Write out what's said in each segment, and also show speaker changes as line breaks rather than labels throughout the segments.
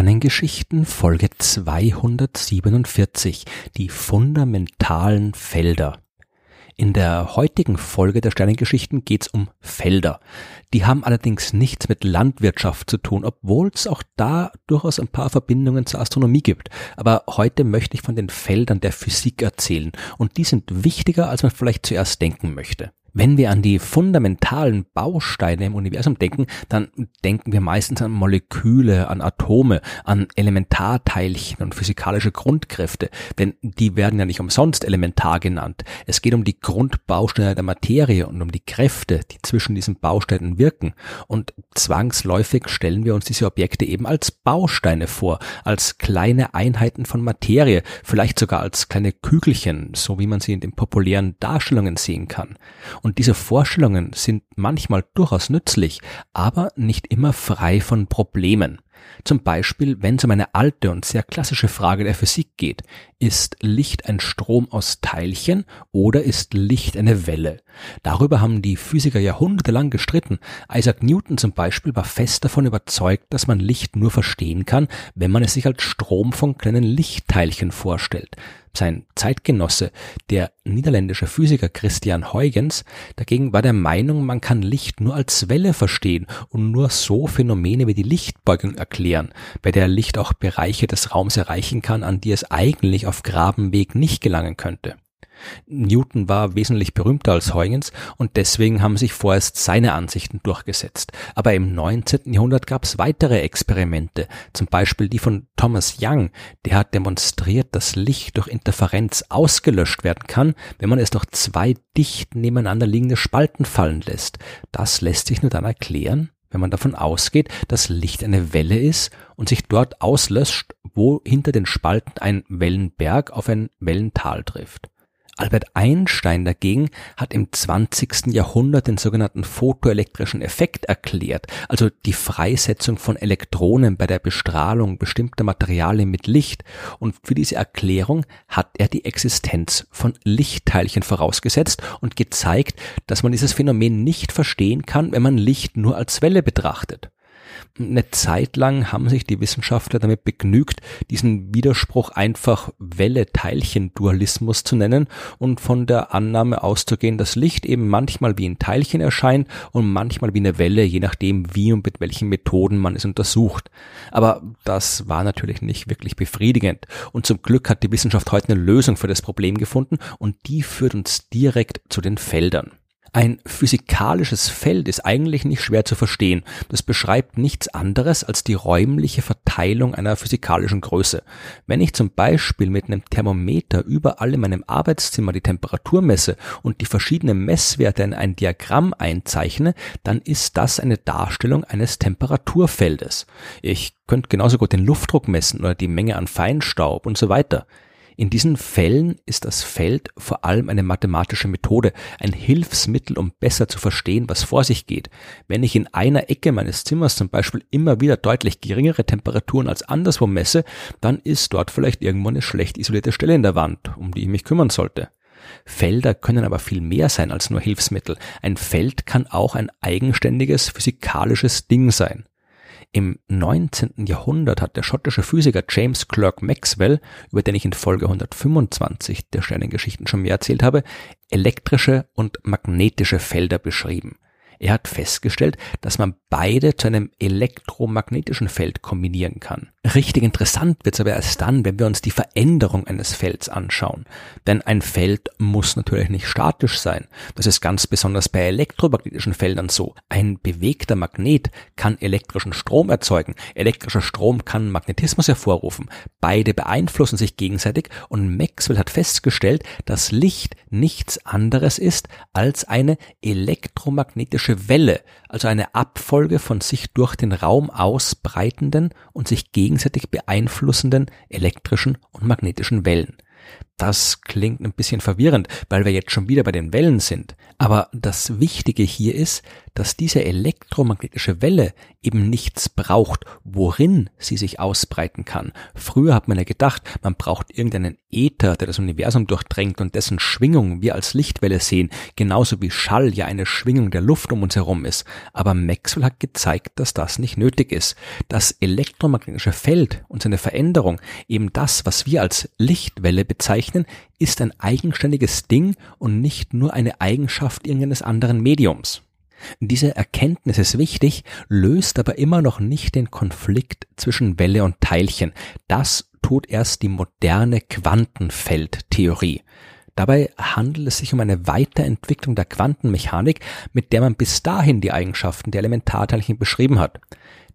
Sternengeschichten Folge 247 Die fundamentalen Felder. In der heutigen Folge der Sternengeschichten geht's um Felder. Die haben allerdings nichts mit Landwirtschaft zu tun, obwohl es auch da durchaus ein paar Verbindungen zur Astronomie gibt. Aber heute möchte ich von den Feldern der Physik erzählen und die sind wichtiger, als man vielleicht zuerst denken möchte. Wenn wir an die fundamentalen Bausteine im Universum denken, dann denken wir meistens an Moleküle, an Atome, an Elementarteilchen und physikalische Grundkräfte, denn die werden ja nicht umsonst elementar genannt. Es geht um die Grundbausteine der Materie und um die Kräfte, die zwischen diesen Bausteinen wirken. Und zwangsläufig stellen wir uns diese Objekte eben als Bausteine vor, als kleine Einheiten von Materie, vielleicht sogar als kleine Kügelchen, so wie man sie in den populären Darstellungen sehen kann. Und diese Vorstellungen sind manchmal durchaus nützlich, aber nicht immer frei von Problemen. Zum Beispiel, wenn es um eine alte und sehr klassische Frage der Physik geht. Ist Licht ein Strom aus Teilchen oder ist Licht eine Welle? Darüber haben die Physiker jahrhundertelang gestritten. Isaac Newton zum Beispiel war fest davon überzeugt, dass man Licht nur verstehen kann, wenn man es sich als Strom von kleinen Lichtteilchen vorstellt. Sein Zeitgenosse, der niederländische Physiker Christian Huygens, dagegen war der Meinung, man kann Licht nur als Welle verstehen und nur so Phänomene wie die Lichtbeugung erklären, bei der Licht auch Bereiche des Raums erreichen kann, an die es eigentlich auf Grabenweg nicht gelangen könnte. Newton war wesentlich berühmter als Huygens und deswegen haben sich vorerst seine Ansichten durchgesetzt. Aber im 19. Jahrhundert gab es weitere Experimente, zum Beispiel die von Thomas Young, der hat demonstriert, dass Licht durch Interferenz ausgelöscht werden kann, wenn man es durch zwei dicht nebeneinander liegende Spalten fallen lässt. Das lässt sich nur dann erklären, wenn man davon ausgeht, dass Licht eine Welle ist und sich dort auslöscht, wo hinter den Spalten ein Wellenberg auf ein Wellental trifft. Albert Einstein dagegen hat im 20. Jahrhundert den sogenannten photoelektrischen Effekt erklärt, also die Freisetzung von Elektronen bei der Bestrahlung bestimmter Materialien mit Licht. Und für diese Erklärung hat er die Existenz von Lichtteilchen vorausgesetzt und gezeigt, dass man dieses Phänomen nicht verstehen kann, wenn man Licht nur als Welle betrachtet. Eine Zeit lang haben sich die Wissenschaftler damit begnügt, diesen Widerspruch einfach Welle-Teilchen-Dualismus zu nennen und von der Annahme auszugehen, dass Licht eben manchmal wie ein Teilchen erscheint und manchmal wie eine Welle, je nachdem wie und mit welchen Methoden man es untersucht. Aber das war natürlich nicht wirklich befriedigend und zum Glück hat die Wissenschaft heute eine Lösung für das Problem gefunden und die führt uns direkt zu den Feldern. Ein physikalisches Feld ist eigentlich nicht schwer zu verstehen. Das beschreibt nichts anderes als die räumliche Verteilung einer physikalischen Größe. Wenn ich zum Beispiel mit einem Thermometer überall in meinem Arbeitszimmer die Temperatur messe und die verschiedenen Messwerte in ein Diagramm einzeichne, dann ist das eine Darstellung eines Temperaturfeldes. Ich könnte genauso gut den Luftdruck messen oder die Menge an Feinstaub und so weiter. In diesen Fällen ist das Feld vor allem eine mathematische Methode, ein Hilfsmittel, um besser zu verstehen, was vor sich geht. Wenn ich in einer Ecke meines Zimmers zum Beispiel immer wieder deutlich geringere Temperaturen als anderswo messe, dann ist dort vielleicht irgendwo eine schlecht isolierte Stelle in der Wand, um die ich mich kümmern sollte. Felder können aber viel mehr sein als nur Hilfsmittel. Ein Feld kann auch ein eigenständiges physikalisches Ding sein. Im 19. Jahrhundert hat der schottische Physiker James Clerk Maxwell, über den ich in Folge 125 der Sternengeschichten schon mehr erzählt habe, elektrische und magnetische Felder beschrieben. Er hat festgestellt, dass man beide zu einem elektromagnetischen Feld kombinieren kann. Richtig interessant wird es aber erst dann, wenn wir uns die Veränderung eines Felds anschauen. Denn ein Feld muss natürlich nicht statisch sein. Das ist ganz besonders bei elektromagnetischen Feldern so. Ein bewegter Magnet kann elektrischen Strom erzeugen. Elektrischer Strom kann Magnetismus hervorrufen. Beide beeinflussen sich gegenseitig und Maxwell hat festgestellt, dass Licht nichts anderes ist als eine elektromagnetische magnetische Welle, also eine Abfolge von sich durch den Raum ausbreitenden und sich gegenseitig beeinflussenden elektrischen und magnetischen Wellen. Das klingt ein bisschen verwirrend, weil wir jetzt schon wieder bei den Wellen sind. Aber das Wichtige hier ist, dass diese elektromagnetische Welle eben nichts braucht, worin sie sich ausbreiten kann. Früher hat man ja gedacht, man braucht irgendeinen Äther, der das Universum durchdrängt und dessen Schwingung wir als Lichtwelle sehen, genauso wie Schall ja eine Schwingung der Luft um uns herum ist. Aber Maxwell hat gezeigt, dass das nicht nötig ist. Das elektromagnetische Feld und seine Veränderung, eben das, was wir als Lichtwelle bezeichnen, ist ein eigenständiges Ding und nicht nur eine Eigenschaft irgendeines anderen Mediums. Diese Erkenntnis ist wichtig, löst aber immer noch nicht den Konflikt zwischen Welle und Teilchen. Das tut erst die moderne Quantenfeldtheorie. Dabei handelt es sich um eine Weiterentwicklung der Quantenmechanik, mit der man bis dahin die Eigenschaften der Elementarteilchen beschrieben hat.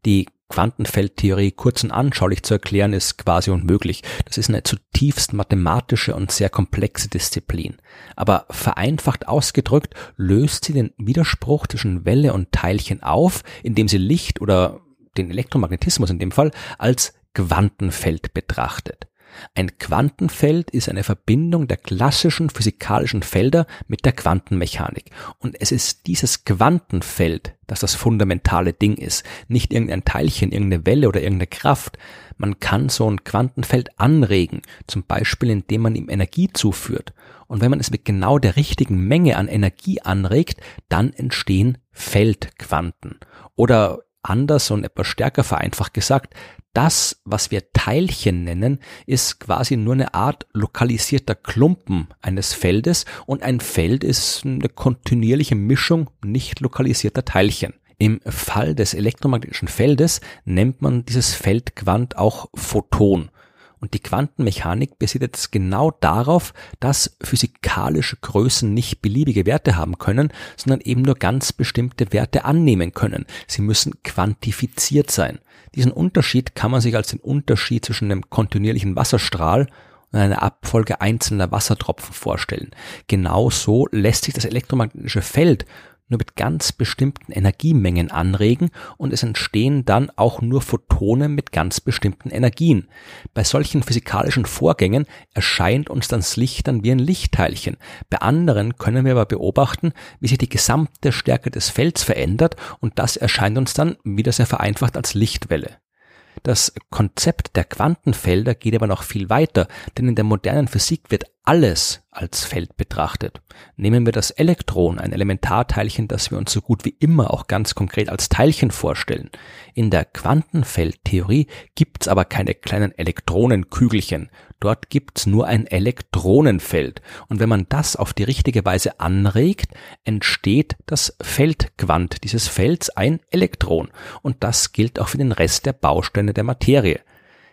Die Quantenfeldtheorie kurz und anschaulich zu erklären, ist quasi unmöglich. Das ist eine zutiefst mathematische und sehr komplexe Disziplin. Aber vereinfacht ausgedrückt löst sie den Widerspruch zwischen Welle und Teilchen auf, indem sie Licht oder den Elektromagnetismus in dem Fall als Quantenfeld betrachtet. Ein Quantenfeld ist eine Verbindung der klassischen physikalischen Felder mit der Quantenmechanik. Und es ist dieses Quantenfeld, das das fundamentale Ding ist, nicht irgendein Teilchen, irgendeine Welle oder irgendeine Kraft. Man kann so ein Quantenfeld anregen, zum Beispiel indem man ihm Energie zuführt. Und wenn man es mit genau der richtigen Menge an Energie anregt, dann entstehen Feldquanten. Oder anders und etwas stärker vereinfacht gesagt, das, was wir Teilchen nennen, ist quasi nur eine Art lokalisierter Klumpen eines Feldes und ein Feld ist eine kontinuierliche Mischung nicht lokalisierter Teilchen. Im Fall des elektromagnetischen Feldes nennt man dieses Feldquant auch Photon. Und die Quantenmechanik basiert jetzt genau darauf, dass physikalische Größen nicht beliebige Werte haben können, sondern eben nur ganz bestimmte Werte annehmen können. Sie müssen quantifiziert sein. Diesen Unterschied kann man sich als den Unterschied zwischen einem kontinuierlichen Wasserstrahl und einer Abfolge einzelner Wassertropfen vorstellen. Genauso lässt sich das elektromagnetische Feld nur mit ganz bestimmten Energiemengen anregen und es entstehen dann auch nur Photonen mit ganz bestimmten Energien. Bei solchen physikalischen Vorgängen erscheint uns das Licht dann wie ein Lichtteilchen. Bei anderen können wir aber beobachten, wie sich die gesamte Stärke des Felds verändert und das erscheint uns dann wieder sehr vereinfacht als Lichtwelle. Das Konzept der Quantenfelder geht aber noch viel weiter, denn in der modernen Physik wird alles als Feld betrachtet. Nehmen wir das Elektron, ein Elementarteilchen, das wir uns so gut wie immer auch ganz konkret als Teilchen vorstellen. In der Quantenfeldtheorie gibt's aber keine kleinen Elektronenkügelchen. Dort gibt's nur ein Elektronenfeld. Und wenn man das auf die richtige Weise anregt, entsteht das Feldquant dieses Felds ein Elektron. Und das gilt auch für den Rest der Bausteine der Materie.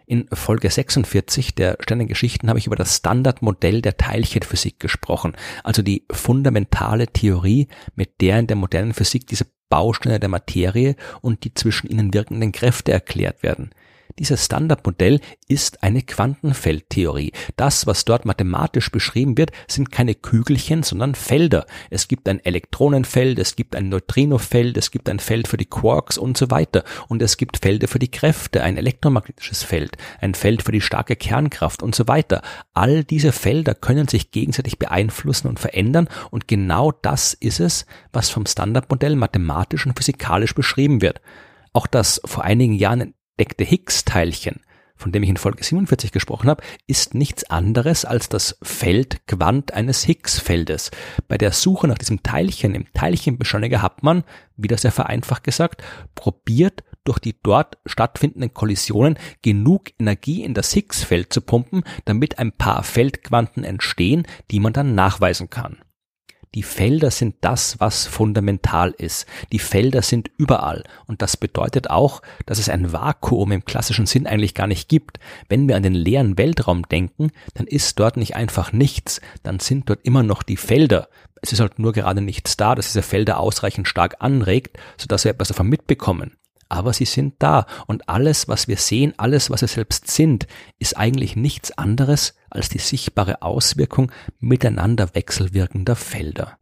In Folge 46 der Sternengeschichten habe ich über das Standardmodell der Teilchenphysik gesprochen, also die fundamentale Theorie, mit der in der modernen Physik diese Bausteine der Materie und die zwischen ihnen wirkenden Kräfte erklärt werden. Dieses Standardmodell ist eine Quantenfeldtheorie. Das, was dort mathematisch beschrieben wird, sind keine Kügelchen, sondern Felder. Es gibt ein Elektronenfeld, es gibt ein Neutrinofeld, es gibt ein Feld für die Quarks und so weiter. Und es gibt Felder für die Kräfte, ein elektromagnetisches Feld, ein Feld für die starke Kernkraft und so weiter. All diese Felder können sich gegenseitig beeinflussen und verändern und genau das ist es, was vom Standardmodell mathematisch und physikalisch beschrieben wird. Auch das vor einigen Jahren entdeckte Higgs-Teilchen, von dem ich in Folge 47 gesprochen habe, ist nichts anderes als das Feldquant eines Higgs-Feldes. Bei der Suche nach diesem Teilchen im Teilchenbeschleuniger hat man, wieder sehr vereinfacht gesagt, probiert, durch die dort stattfindenden Kollisionen genug Energie in das Higgs-Feld zu pumpen, damit ein paar Feldquanten entstehen, die man dann nachweisen kann. Die Felder sind das, was fundamental ist. Die Felder sind überall. Und das bedeutet auch, dass es ein Vakuum im klassischen Sinn eigentlich gar nicht gibt. Wenn wir an den leeren Weltraum denken, dann ist dort nicht einfach nichts. Dann sind dort immer noch die Felder. Es ist halt nur gerade nichts da, dass diese Felder ausreichend stark anregt, sodass wir etwas davon mitbekommen aber sie sind da und alles, was wir sehen, alles, was wir selbst sind, ist eigentlich nichts anderes als die sichtbare Auswirkung miteinander wechselwirkender Felder.